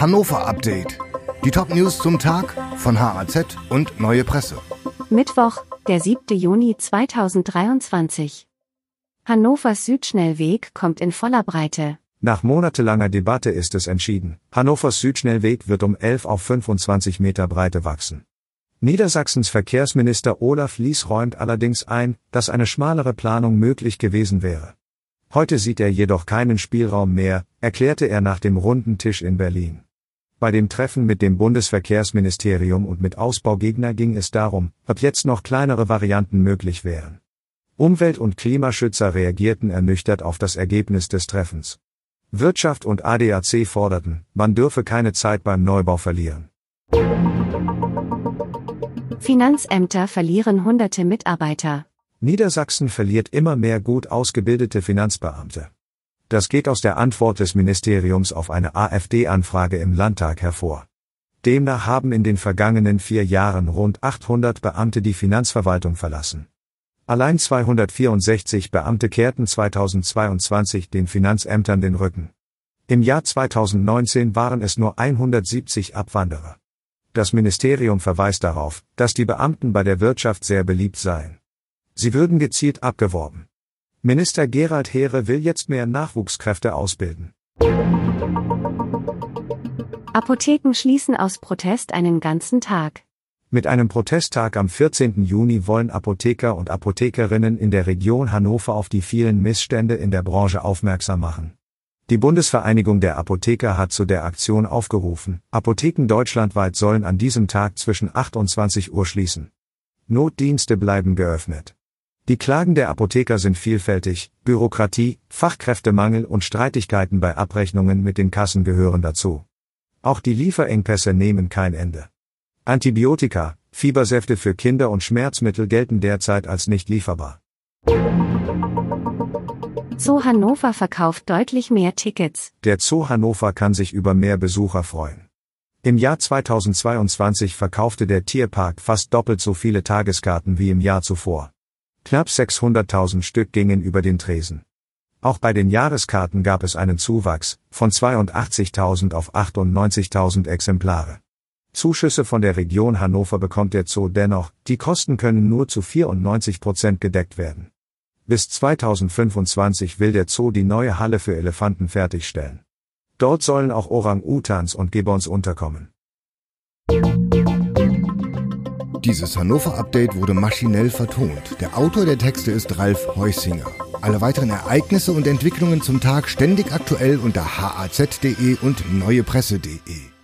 Hannover Update. Die Top-News zum Tag von HAZ und Neue Presse. Mittwoch, der 7. Juni 2023. Hannovers Südschnellweg kommt in voller Breite. Nach monatelanger Debatte ist es entschieden. Hannovers Südschnellweg wird um 11 auf 25 Meter Breite wachsen. Niedersachsens Verkehrsminister Olaf Lies räumt allerdings ein, dass eine schmalere Planung möglich gewesen wäre. Heute sieht er jedoch keinen Spielraum mehr, erklärte er nach dem runden Tisch in Berlin. Bei dem Treffen mit dem Bundesverkehrsministerium und mit Ausbaugegner ging es darum, ob jetzt noch kleinere Varianten möglich wären. Umwelt- und Klimaschützer reagierten ernüchtert auf das Ergebnis des Treffens. Wirtschaft und ADAC forderten, man dürfe keine Zeit beim Neubau verlieren. Finanzämter verlieren hunderte Mitarbeiter. Niedersachsen verliert immer mehr gut ausgebildete Finanzbeamte. Das geht aus der Antwort des Ministeriums auf eine AfD-Anfrage im Landtag hervor. Demnach haben in den vergangenen vier Jahren rund 800 Beamte die Finanzverwaltung verlassen. Allein 264 Beamte kehrten 2022 den Finanzämtern den Rücken. Im Jahr 2019 waren es nur 170 Abwanderer. Das Ministerium verweist darauf, dass die Beamten bei der Wirtschaft sehr beliebt seien. Sie würden gezielt abgeworben. Minister Gerald Heere will jetzt mehr Nachwuchskräfte ausbilden. Apotheken schließen aus Protest einen ganzen Tag. Mit einem Protesttag am 14. Juni wollen Apotheker und Apothekerinnen in der Region Hannover auf die vielen Missstände in der Branche aufmerksam machen. Die Bundesvereinigung der Apotheker hat zu der Aktion aufgerufen. Apotheken deutschlandweit sollen an diesem Tag zwischen 8 und 20 Uhr schließen. Notdienste bleiben geöffnet. Die Klagen der Apotheker sind vielfältig, Bürokratie, Fachkräftemangel und Streitigkeiten bei Abrechnungen mit den Kassen gehören dazu. Auch die Lieferengpässe nehmen kein Ende. Antibiotika, Fiebersäfte für Kinder und Schmerzmittel gelten derzeit als nicht lieferbar. Zoo Hannover verkauft deutlich mehr Tickets. Der Zoo Hannover kann sich über mehr Besucher freuen. Im Jahr 2022 verkaufte der Tierpark fast doppelt so viele Tageskarten wie im Jahr zuvor. Knapp 600.000 Stück gingen über den Tresen. Auch bei den Jahreskarten gab es einen Zuwachs von 82.000 auf 98.000 Exemplare. Zuschüsse von der Region Hannover bekommt der Zoo dennoch, die Kosten können nur zu 94 Prozent gedeckt werden. Bis 2025 will der Zoo die neue Halle für Elefanten fertigstellen. Dort sollen auch Orang-Utans und Gibbons unterkommen. Dieses Hannover-Update wurde maschinell vertont. Der Autor der Texte ist Ralf Heusinger. Alle weiteren Ereignisse und Entwicklungen zum Tag ständig aktuell unter haz.de und neuepresse.de.